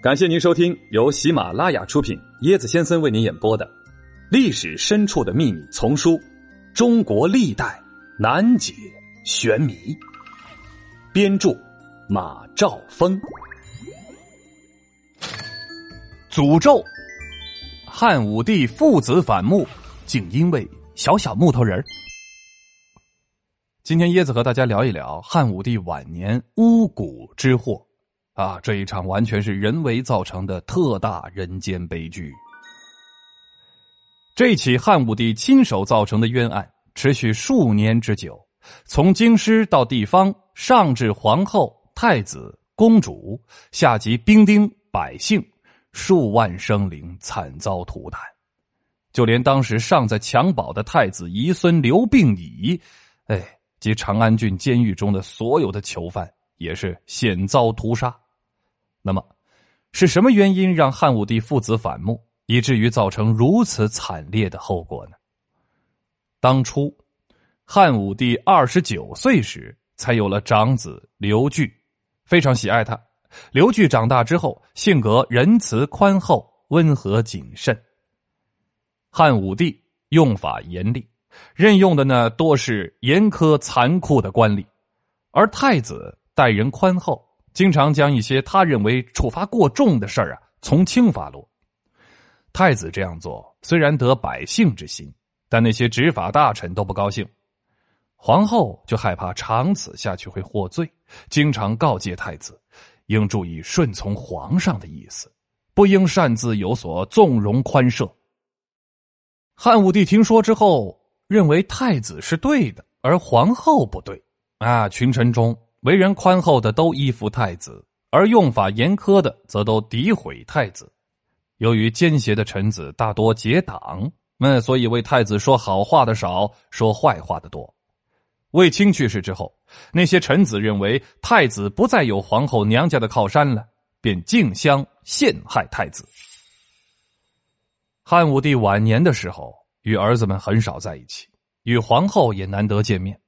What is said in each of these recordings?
感谢您收听由喜马拉雅出品、椰子先生为您演播的《历史深处的秘密》丛书《中国历代难解玄谜》，编著马兆峰。诅咒：汉武帝父子反目，竟因为小小木头人今天椰子和大家聊一聊汉武帝晚年巫蛊之祸。啊，这一场完全是人为造成的特大人间悲剧。这起汉武帝亲手造成的冤案持续数年之久，从京师到地方，上至皇后、太子、公主，下及兵丁、百姓，数万生灵惨遭涂炭。就连当时尚在襁褓的太子遗孙刘病已，哎，及长安郡监狱中的所有的囚犯，也是险遭屠杀。那么，是什么原因让汉武帝父子反目，以至于造成如此惨烈的后果呢？当初，汉武帝二十九岁时，才有了长子刘据，非常喜爱他。刘据长大之后，性格仁慈宽厚、温和谨慎。汉武帝用法严厉，任用的呢多是严苛残酷的官吏，而太子待人宽厚。经常将一些他认为处罚过重的事儿啊从轻发落。太子这样做虽然得百姓之心，但那些执法大臣都不高兴。皇后就害怕长此下去会获罪，经常告诫太子应注意顺从皇上的意思，不应擅自有所纵容宽赦。汉武帝听说之后，认为太子是对的，而皇后不对啊，群臣中。为人宽厚的都依附太子，而用法严苛的则都诋毁太子。由于奸邪的臣子大多结党，那所以为太子说好话的少，说坏话的多。卫青去世之后，那些臣子认为太子不再有皇后娘家的靠山了，便竞相陷害太子。汉武帝晚年的时候，与儿子们很少在一起，与皇后也难得见面。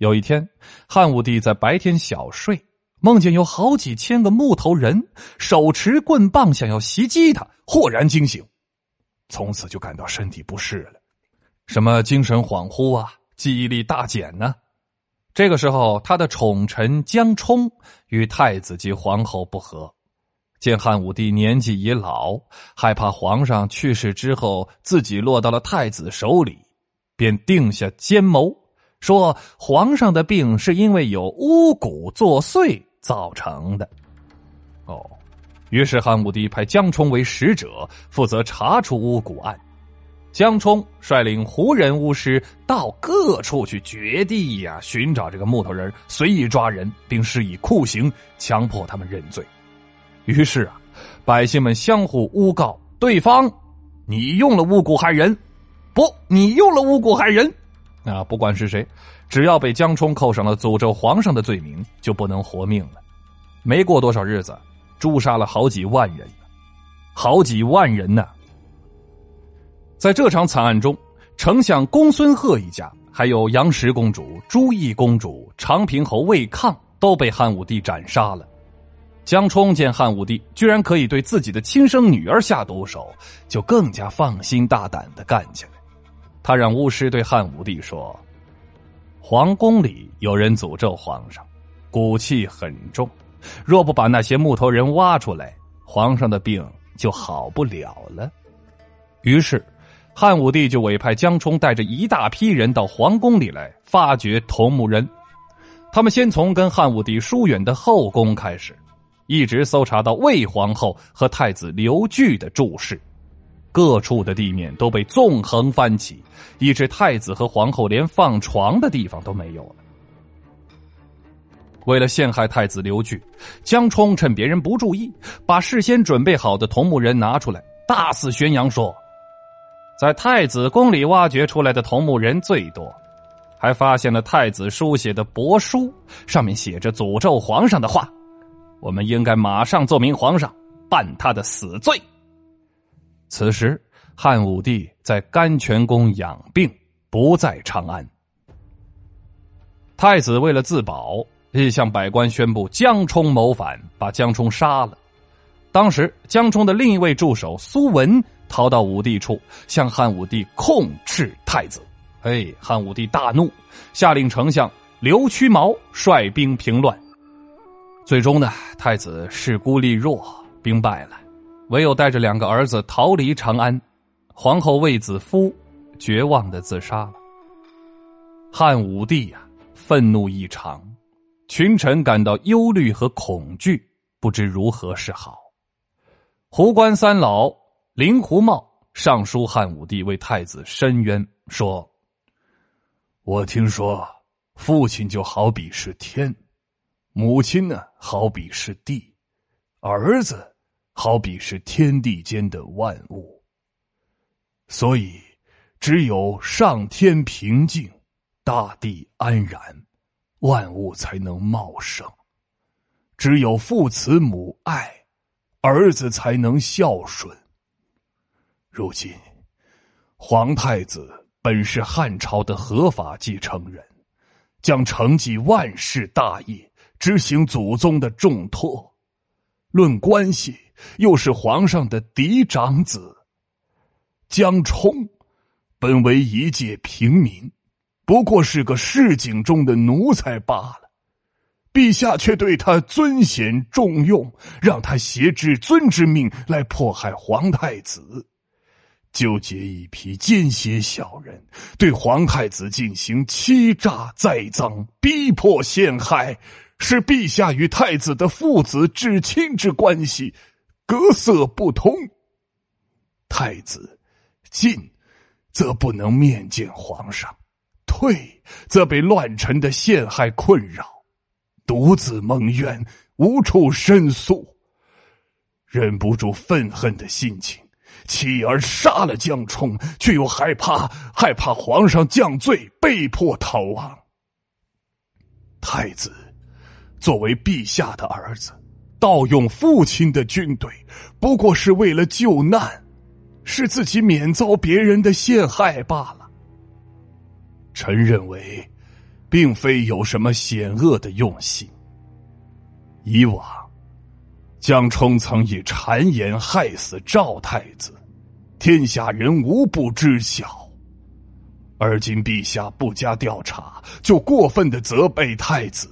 有一天，汉武帝在白天小睡，梦见有好几千个木头人手持棍棒想要袭击他，豁然惊醒，从此就感到身体不适了，什么精神恍惚啊，记忆力大减呢。这个时候，他的宠臣江充与太子及皇后不和，见汉武帝年纪已老，害怕皇上去世之后自己落到了太子手里，便定下奸谋。说皇上的病是因为有巫蛊作祟造成的。哦，于是汉武帝派江充为使者，负责查出巫蛊案。江充率领胡人巫师到各处去掘地呀，寻找这个木头人，随意抓人，并施以酷刑，强迫他们认罪。于是啊，百姓们相互诬告对方：“你用了巫蛊害人，不，你用了巫蛊害人。”啊，不管是谁，只要被江冲扣上了诅咒皇上的罪名，就不能活命了。没过多少日子，诛杀了好几万人，好几万人呢。在这场惨案中，丞相公孙贺一家，还有杨石公主、朱毅公主、长平侯魏抗，都被汉武帝斩杀了。江冲见汉武帝居然可以对自己的亲生女儿下毒手，就更加放心大胆的干起来。他让巫师对汉武帝说：“皇宫里有人诅咒皇上，骨气很重。若不把那些木头人挖出来，皇上的病就好不了了。”于是，汉武帝就委派江充带着一大批人到皇宫里来发掘同木人。他们先从跟汉武帝疏远的后宫开始，一直搜查到魏皇后和太子刘据的住室。各处的地面都被纵横翻起，以致太子和皇后连放床的地方都没有了。为了陷害太子刘据，江充趁别人不注意，把事先准备好的同木人拿出来，大肆宣扬说，在太子宫里挖掘出来的同木人最多，还发现了太子书写的帛书，上面写着诅咒皇上的话，我们应该马上奏明皇上，办他的死罪。此时，汉武帝在甘泉宫养病，不在长安。太子为了自保，亦向百官宣布江充谋反，把江充杀了。当时江冲的另一位助手苏文逃到武帝处，向汉武帝控斥太子。哎，汉武帝大怒，下令丞相刘屈毛率兵平乱。最终呢，太子势孤力弱，兵败了，唯有带着两个儿子逃离长安。皇后卫子夫绝望的自杀了。汉武帝呀，愤怒异常，群臣感到忧虑和恐惧，不知如何是好。胡关三老令狐茂上书汉武帝，为太子申冤，说：“我听说，父亲就好比是天。”母亲呢，好比是地；儿子好比是天地间的万物。所以，只有上天平静，大地安然，万物才能茂盛；只有父慈母爱，儿子才能孝顺。如今，皇太子本是汉朝的合法继承人，将承继万世大业。执行祖宗的重托，论关系又是皇上的嫡长子。江冲本为一介平民，不过是个市井中的奴才罢了。陛下却对他尊贤重用，让他挟至尊之命来迫害皇太子，纠结一批奸邪小人，对皇太子进行欺诈栽赃，逼迫陷害。是陛下与太子的父子至亲之关系，隔色不通。太子进，则不能面见皇上；退，则被乱臣的陷害困扰，独自蒙冤，无处申诉。忍不住愤恨的心情，妻儿杀了江冲，却又害怕害怕皇上降罪，被迫逃亡。太子。作为陛下的儿子，盗用父亲的军队，不过是为了救难，是自己免遭别人的陷害罢了。臣认为，并非有什么险恶的用心。以往，江冲曾以谗言害死赵太子，天下人无不知晓。而今陛下不加调查，就过分的责备太子。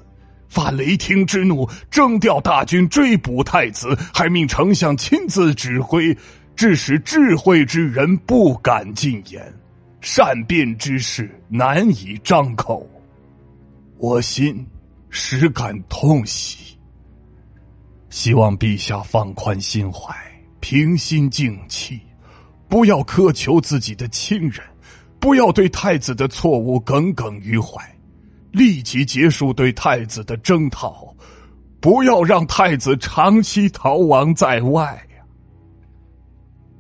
发雷霆之怒，征调大军追捕太子，还命丞相亲自指挥，致使智慧之人不敢进言，善变之事难以张口。我心实感痛惜，希望陛下放宽心怀，平心静气，不要苛求自己的亲人，不要对太子的错误耿耿于怀。立即结束对太子的征讨，不要让太子长期逃亡在外呀！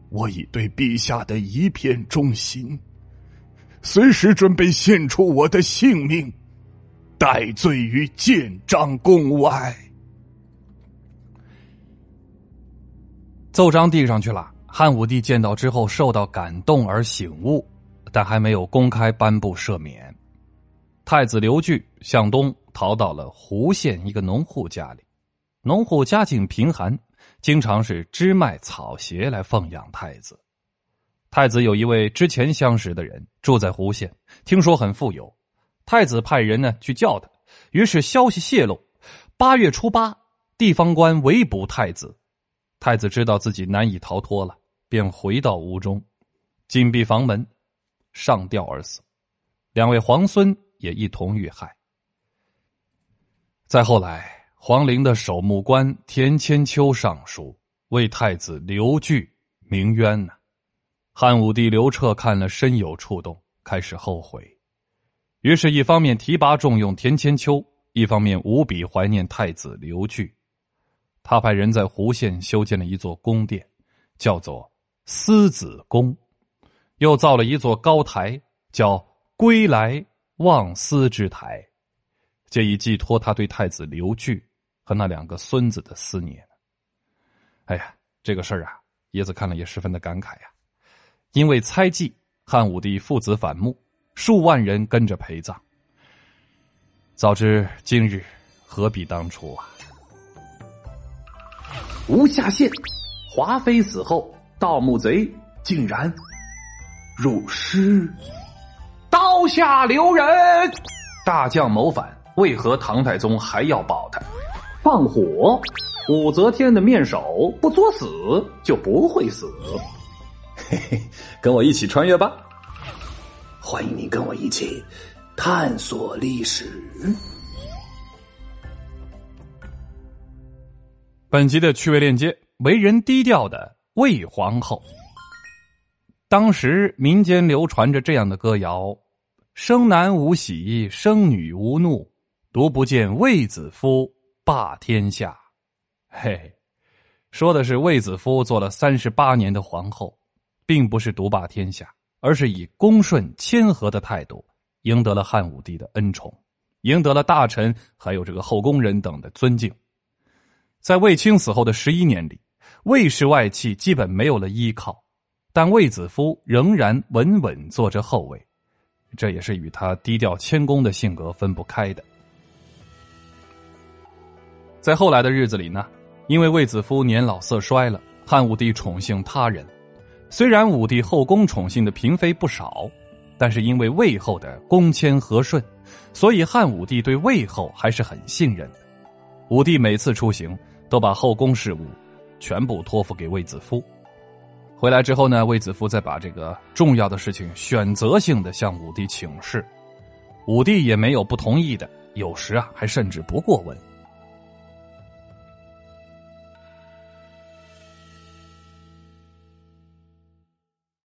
我已对陛下的一片忠心，随时准备献出我的性命，戴罪于建章宫外。奏章递上去了，汉武帝见到之后受到感动而醒悟，但还没有公开颁布赦免。太子刘据向东逃到了胡县一个农户家里，农户家境贫寒，经常是织麦草鞋来奉养太子。太子有一位之前相识的人住在胡县，听说很富有，太子派人呢去叫他，于是消息泄露，八月初八，地方官围捕太子，太子知道自己难以逃脱了，便回到屋中，紧闭房门，上吊而死，两位皇孙。也一同遇害。再后来，皇陵的守墓官田千秋上书为太子刘据鸣冤呢。汉武帝刘彻看了深有触动，开始后悔，于是，一方面提拔重用田千秋，一方面无比怀念太子刘据。他派人在湖县修建了一座宫殿，叫做思子宫，又造了一座高台，叫归来。望思之台，借以寄托他对太子刘据和那两个孙子的思念。哎呀，这个事儿啊，叶子看了也十分的感慨呀。因为猜忌汉武帝父子反目，数万人跟着陪葬。早知今日，何必当初啊！无下限。华妃死后，盗墓贼竟然入室，刀下留人。大将谋反，为何唐太宗还要保他？放火，武则天的面首不作死就不会死。嘿嘿，跟我一起穿越吧！欢迎你跟我一起探索历史。本集的趣味链接：为人低调的魏皇后。当时民间流传着这样的歌谣：“生男无喜，生女无怒，独不见卫子夫霸天下。”嘿，说的是卫子夫做了三十八年的皇后，并不是独霸天下，而是以恭顺谦和的态度赢得了汉武帝的恩宠，赢得了大臣还有这个后宫人等的尊敬。在卫青死后的十一年里，卫氏外戚基本没有了依靠，但卫子夫仍然稳稳坐着后位，这也是与他低调谦恭的性格分不开的。在后来的日子里呢，因为卫子夫年老色衰了，汉武帝宠幸他人。虽然武帝后宫宠幸的嫔妃不少，但是因为魏后的恭谦和顺，所以汉武帝对魏后还是很信任的。武帝每次出行。都把后宫事务全部托付给卫子夫。回来之后呢，卫子夫再把这个重要的事情选择性的向武帝请示，武帝也没有不同意的，有时啊还甚至不过问。